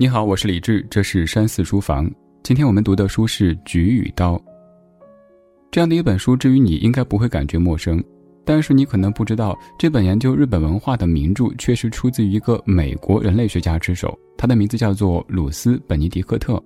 你好，我是李志，这是山寺书房。今天我们读的书是《菊与刀》。这样的一本书，至于你应该不会感觉陌生，但是你可能不知道，这本研究日本文化的名著，却是出自于一个美国人类学家之手，他的名字叫做鲁斯·本尼迪克特。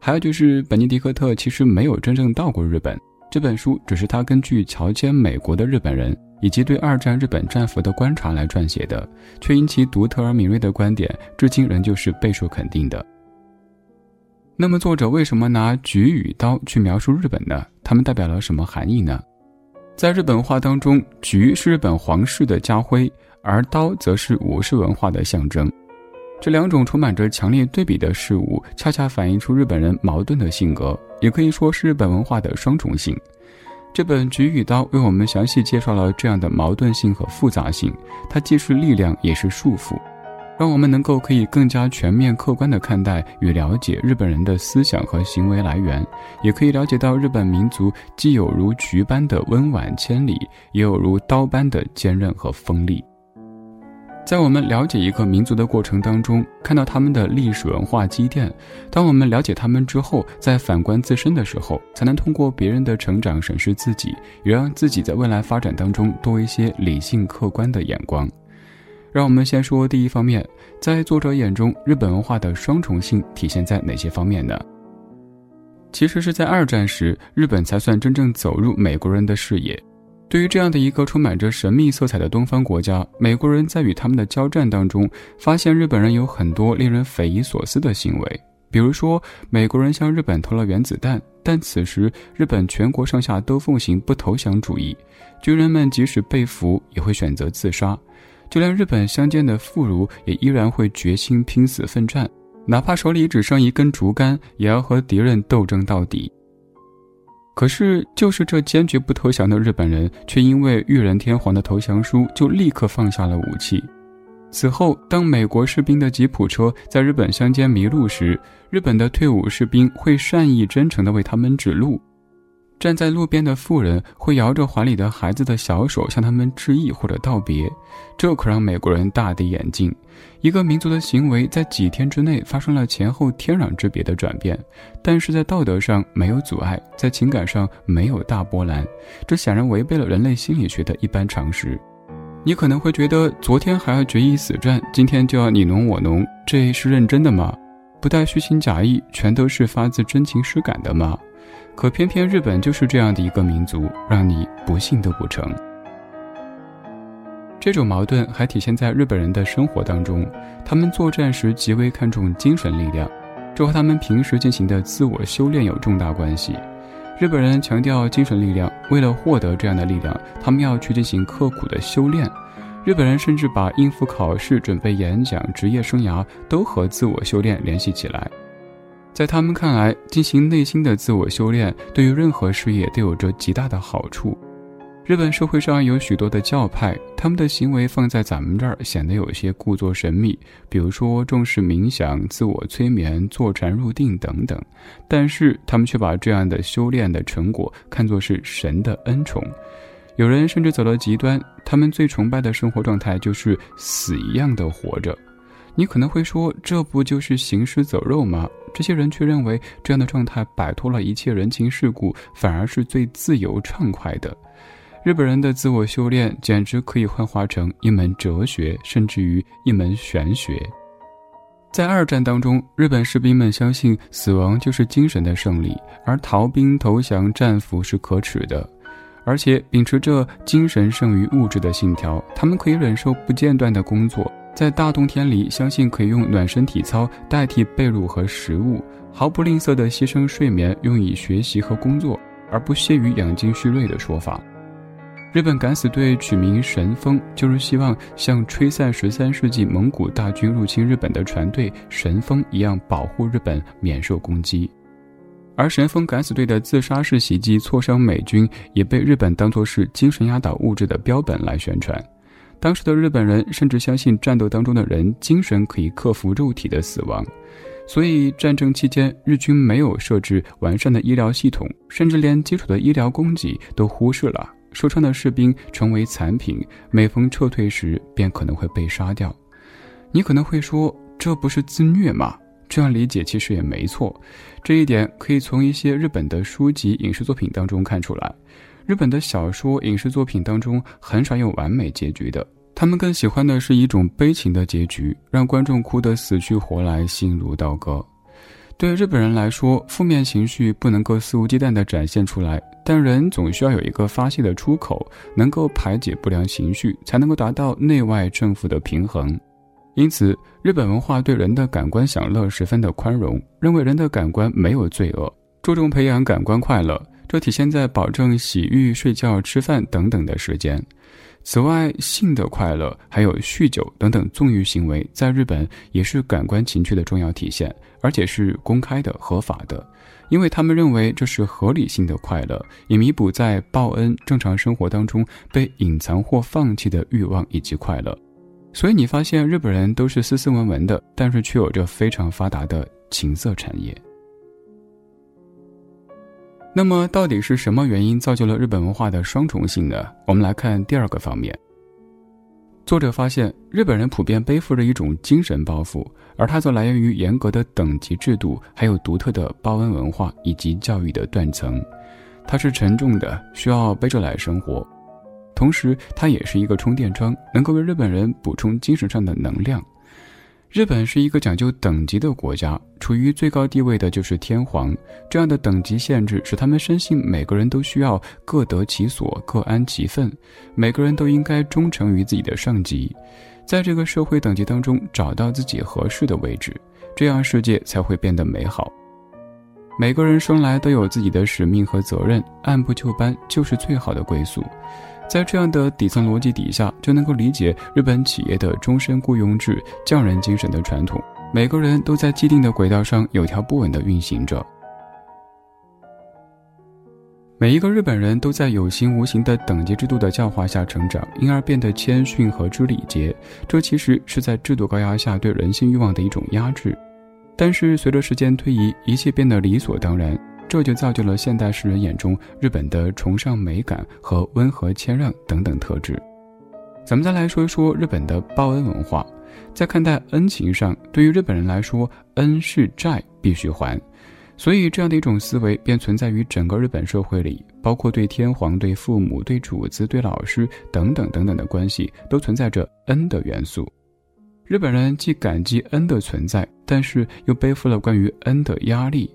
还有就是，本尼迪克特其实没有真正到过日本，这本书只是他根据乔迁美国的日本人。以及对二战日本战俘的观察来撰写的，却因其独特而敏锐的观点，至今仍旧是备受肯定的。那么，作者为什么拿菊与刀去描述日本呢？它们代表了什么含义呢？在日本话当中，菊是日本皇室的家徽，而刀则是武士文化的象征。这两种充满着强烈对比的事物，恰恰反映出日本人矛盾的性格，也可以说是日本文化的双重性。这本《菊与刀》为我们详细介绍了这样的矛盾性和复杂性，它既是力量也是束缚，让我们能够可以更加全面客观地看待与了解日本人的思想和行为来源，也可以了解到日本民族既有如菊般的温婉千里，也有如刀般的坚韧和锋利。在我们了解一个民族的过程当中，看到他们的历史文化积淀；当我们了解他们之后，在反观自身的时候，才能通过别人的成长审视自己，也让自己在未来发展当中多一些理性客观的眼光。让我们先说第一方面，在作者眼中，日本文化的双重性体现在哪些方面呢？其实是在二战时，日本才算真正走入美国人的视野。对于这样的一个充满着神秘色彩的东方国家，美国人在与他们的交战当中，发现日本人有很多令人匪夷所思的行为。比如说，美国人向日本投了原子弹，但此时日本全国上下都奉行不投降主义，军人们即使被俘也会选择自杀，就连日本乡间的妇孺也依然会决心拼死奋战，哪怕手里只剩一根竹竿，也要和敌人斗争到底。可是，就是这坚决不投降的日本人，却因为裕仁天皇的投降书，就立刻放下了武器。此后，当美国士兵的吉普车在日本乡间迷路时，日本的退伍士兵会善意真诚地为他们指路。站在路边的妇人会摇着怀里的孩子的小手向他们致意或者道别，这可让美国人大跌眼镜。一个民族的行为在几天之内发生了前后天壤之别的转变，但是在道德上没有阻碍，在情感上没有大波澜，这显然违背了人类心理学的一般常识。你可能会觉得，昨天还要决一死战，今天就要你侬我侬，这是认真的吗？不带虚情假意，全都是发自真情实感的吗？可偏偏日本就是这样的一个民族，让你不信都不成。这种矛盾还体现在日本人的生活当中，他们作战时极为看重精神力量，这和他们平时进行的自我修炼有重大关系。日本人强调精神力量，为了获得这样的力量，他们要去进行刻苦的修炼。日本人甚至把应付考试、准备演讲、职业生涯都和自我修炼联系起来。在他们看来，进行内心的自我修炼，对于任何事业都有着极大的好处。日本社会上有许多的教派，他们的行为放在咱们这儿显得有些故作神秘，比如说重视冥想、自我催眠、坐禅入定等等。但是他们却把这样的修炼的成果看作是神的恩宠。有人甚至走到极端，他们最崇拜的生活状态就是死一样的活着。你可能会说，这不就是行尸走肉吗？这些人却认为这样的状态摆脱了一切人情世故，反而是最自由畅快的。日本人的自我修炼简直可以幻化成一门哲学，甚至于一门玄学。在二战当中，日本士兵们相信死亡就是精神的胜利，而逃兵投降战俘是可耻的。而且秉持着精神胜于物质的信条，他们可以忍受不间断的工作。在大冬天里，相信可以用暖身体操代替被褥和食物，毫不吝啬地牺牲睡眠用以学习和工作，而不屑于养精蓄锐的说法。日本敢死队取名神风，就是希望像吹散十三世纪蒙古大军入侵日本的船队神风一样，保护日本免受攻击。而神风敢死队的自杀式袭击挫伤美军，也被日本当作是精神压倒物质的标本来宣传。当时的日本人甚至相信战斗当中的人精神可以克服肉体的死亡，所以战争期间日军没有设置完善的医疗系统，甚至连基础的医疗供给都忽视了。受伤的士兵成为残品，每逢撤退时便可能会被杀掉。你可能会说，这不是自虐吗？这样理解其实也没错。这一点可以从一些日本的书籍、影视作品当中看出来。日本的小说、影视作品当中很少有完美结局的，他们更喜欢的是一种悲情的结局，让观众哭得死去活来、心如刀割。对日本人来说，负面情绪不能够肆无忌惮地展现出来，但人总需要有一个发泄的出口，能够排解不良情绪，才能够达到内外正负的平衡。因此，日本文化对人的感官享乐十分的宽容，认为人的感官没有罪恶，注重培养感官快乐，这体现在保证洗浴、睡觉、吃饭等等的时间。此外，性的快乐还有酗酒等等纵欲行为，在日本也是感官情趣的重要体现，而且是公开的、合法的，因为他们认为这是合理性的快乐，以弥补在报恩正常生活当中被隐藏或放弃的欲望以及快乐。所以你发现日本人都是斯斯文文的，但是却有着非常发达的情色产业。那么，到底是什么原因造就了日本文化的双重性呢？我们来看第二个方面。作者发现，日本人普遍背负着一种精神包袱，而它则来源于严格的等级制度，还有独特的报恩文化以及教育的断层。它是沉重的，需要背着来生活，同时它也是一个充电桩，能够为日本人补充精神上的能量。日本是一个讲究等级的国家，处于最高地位的就是天皇。这样的等级限制使他们深信每个人都需要各得其所、各安其分，每个人都应该忠诚于自己的上级，在这个社会等级当中找到自己合适的位置，这样世界才会变得美好。每个人生来都有自己的使命和责任，按部就班就是最好的归宿。在这样的底层逻辑底下，就能够理解日本企业的终身雇佣制、匠人精神的传统。每个人都在既定的轨道上有条不紊地运行着。每一个日本人都在有形无形的等级制度的教化下成长，因而变得谦逊和知礼节。这其实是在制度高压下对人性欲望的一种压制。但是随着时间推移，一切变得理所当然。这就造就了现代世人眼中日本的崇尚美感和温和谦让等等特质。咱们再来说一说日本的报恩文化，在看待恩情上，对于日本人来说，恩是债必须还，所以这样的一种思维便存在于整个日本社会里，包括对天皇、对父母、对主子、对老师等等等等的关系，都存在着恩的元素。日本人既感激恩的存在，但是又背负了关于恩的压力。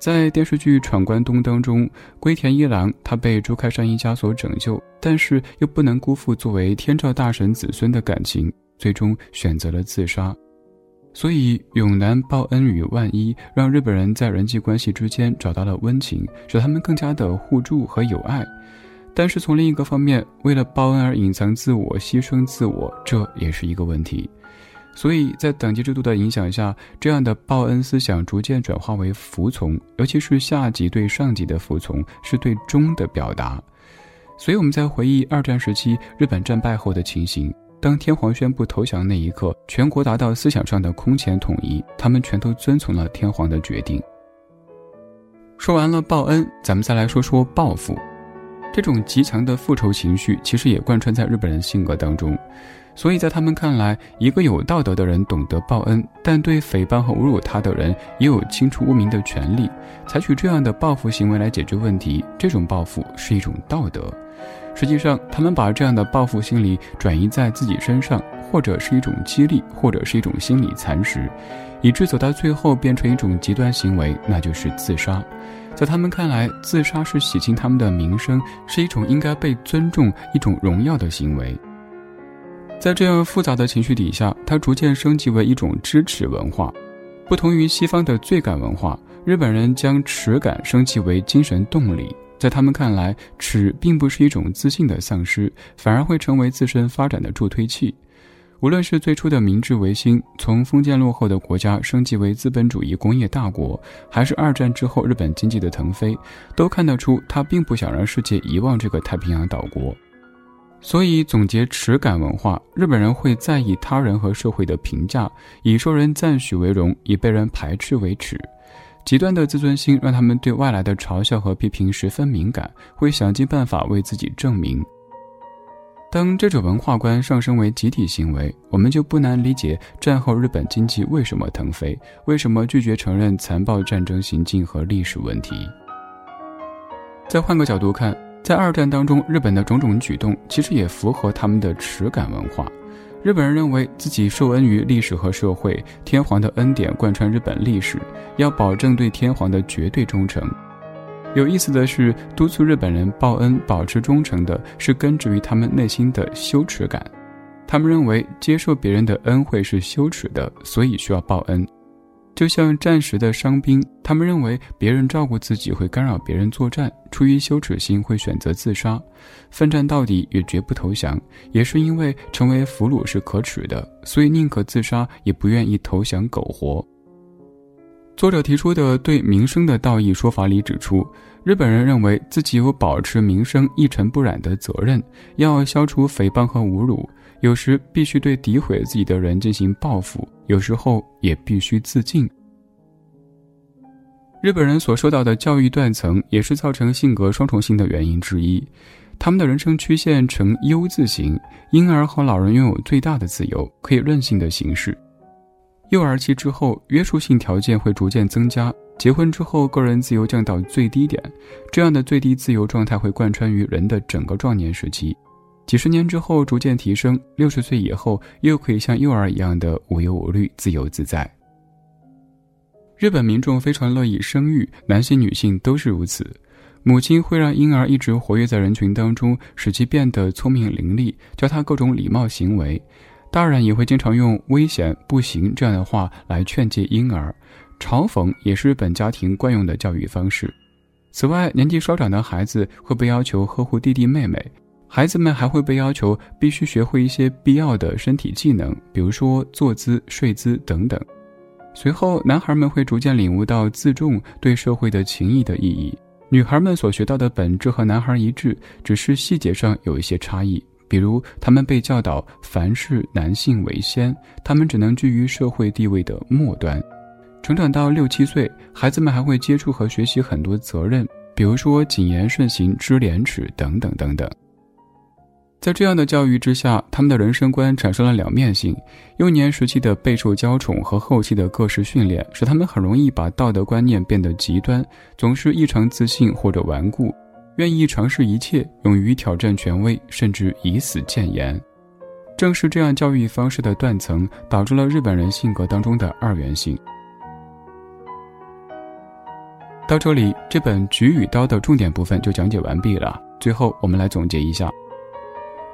在电视剧《闯关东》当中，龟田一郎他被朱开山一家所拯救，但是又不能辜负作为天照大神子孙的感情，最终选择了自杀。所以永南报恩于万一，让日本人在人际关系之间找到了温情，使他们更加的互助和友爱。但是从另一个方面，为了报恩而隐藏自我、牺牲自我，这也是一个问题。所以在等级制度的影响下，这样的报恩思想逐渐转化为服从，尤其是下级对上级的服从，是对忠的表达。所以我们在回忆二战时期日本战败后的情形，当天皇宣布投降那一刻，全国达到思想上的空前统一，他们全都遵从了天皇的决定。说完了报恩，咱们再来说说报复。这种极强的复仇情绪，其实也贯穿在日本人性格当中。所以在他们看来，一个有道德的人懂得报恩，但对诽谤和侮辱他的人也有清除污名的权利。采取这样的报复行为来解决问题，这种报复是一种道德。实际上，他们把这样的报复心理转移在自己身上，或者是一种激励，或者是一种心理蚕食，以致走到最后变成一种极端行为，那就是自杀。在他们看来，自杀是洗清他们的名声，是一种应该被尊重、一种荣耀的行为。在这样复杂的情绪底下，它逐渐升级为一种支持文化。不同于西方的罪感文化，日本人将耻感升级为精神动力。在他们看来，耻并不是一种自信的丧失，反而会成为自身发展的助推器。无论是最初的明治维新，从封建落后的国家升级为资本主义工业大国，还是二战之后日本经济的腾飞，都看得出他并不想让世界遗忘这个太平洋岛国。所以，总结耻感文化，日本人会在意他人和社会的评价，以受人赞许为荣，以被人排斥为耻。极端的自尊心让他们对外来的嘲笑和批评十分敏感，会想尽办法为自己证明。当这种文化观上升为集体行为，我们就不难理解战后日本经济为什么腾飞，为什么拒绝承认残暴战争行径和历史问题。再换个角度看，在二战当中，日本的种种举动其实也符合他们的耻感文化。日本人认为自己受恩于历史和社会，天皇的恩典贯穿日本历史，要保证对天皇的绝对忠诚。有意思的是，督促日本人报恩、保持忠诚的是根植于他们内心的羞耻感。他们认为接受别人的恩惠是羞耻的，所以需要报恩。就像战时的伤兵，他们认为别人照顾自己会干扰别人作战，出于羞耻心会选择自杀，奋战到底也绝不投降。也是因为成为俘虏是可耻的，所以宁可自杀也不愿意投降苟活。作者提出的对民生的道义说法里指出，日本人认为自己有保持民生一尘不染的责任，要消除诽谤和侮辱，有时必须对诋毁自己的人进行报复，有时候也必须自尽。日本人所受到的教育断层，也是造成性格双重性的原因之一。他们的人生曲线呈 U 字形，婴儿和老人拥有最大的自由，可以任性的行事。幼儿期之后，约束性条件会逐渐增加。结婚之后，个人自由降到最低点，这样的最低自由状态会贯穿于人的整个壮年时期。几十年之后，逐渐提升，六十岁以后，又可以像幼儿一样的无忧无虑、自由自在。日本民众非常乐意生育，男性、女性都是如此。母亲会让婴儿一直活跃在人群当中，使其变得聪明伶俐，教他各种礼貌行为。大人也会经常用“危险”“不行”这样的话来劝诫婴儿，嘲讽也是日本家庭惯用的教育方式。此外，年纪稍长的孩子会被要求呵护弟弟妹妹，孩子们还会被要求必须学会一些必要的身体技能，比如说坐姿、睡姿等等。随后，男孩们会逐渐领悟到自重对社会的情谊的意义，女孩们所学到的本质和男孩一致，只是细节上有一些差异。比如，他们被教导凡事男性为先，他们只能居于社会地位的末端。成长到六七岁，孩子们还会接触和学习很多责任，比如说谨言慎行、知廉耻等等等等。在这样的教育之下，他们的人生观产生了两面性。幼年时期的备受娇宠和后期的各式训练，使他们很容易把道德观念变得极端，总是异常自信或者顽固。愿意尝试一切，勇于挑战权威，甚至以死谏言。正是这样教育方式的断层，导致了日本人性格当中的二元性。到这里，这本《菊与刀》的重点部分就讲解完毕了。最后，我们来总结一下：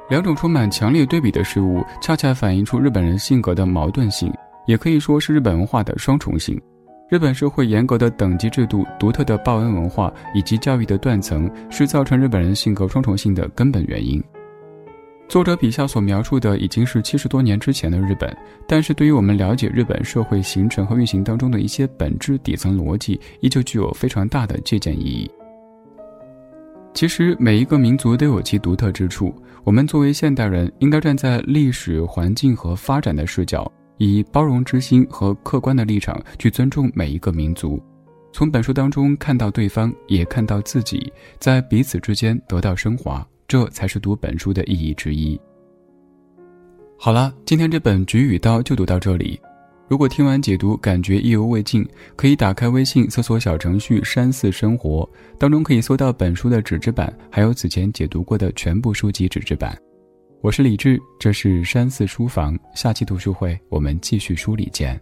两种充满强烈对比的事物，恰恰反映出日本人性格的矛盾性，也可以说是日本文化的双重性。日本社会严格的等级制度、独特的报恩文化以及教育的断层，是造成日本人性格双重性的根本原因。作者笔下所描述的已经是七十多年之前的日本，但是对于我们了解日本社会形成和运行当中的一些本质底层逻辑，依旧具有非常大的借鉴意义。其实每一个民族都有其独特之处，我们作为现代人，应该站在历史环境和发展的视角。以包容之心和客观的立场去尊重每一个民族，从本书当中看到对方，也看到自己，在彼此之间得到升华，这才是读本书的意义之一。好了，今天这本《菊与刀》就读到这里。如果听完解读感觉意犹未尽，可以打开微信搜索小程序“山寺生活”，当中可以搜到本书的纸质版，还有此前解读过的全部书籍纸质版。我是李志，这是山寺书房。下期读书会，我们继续梳理见。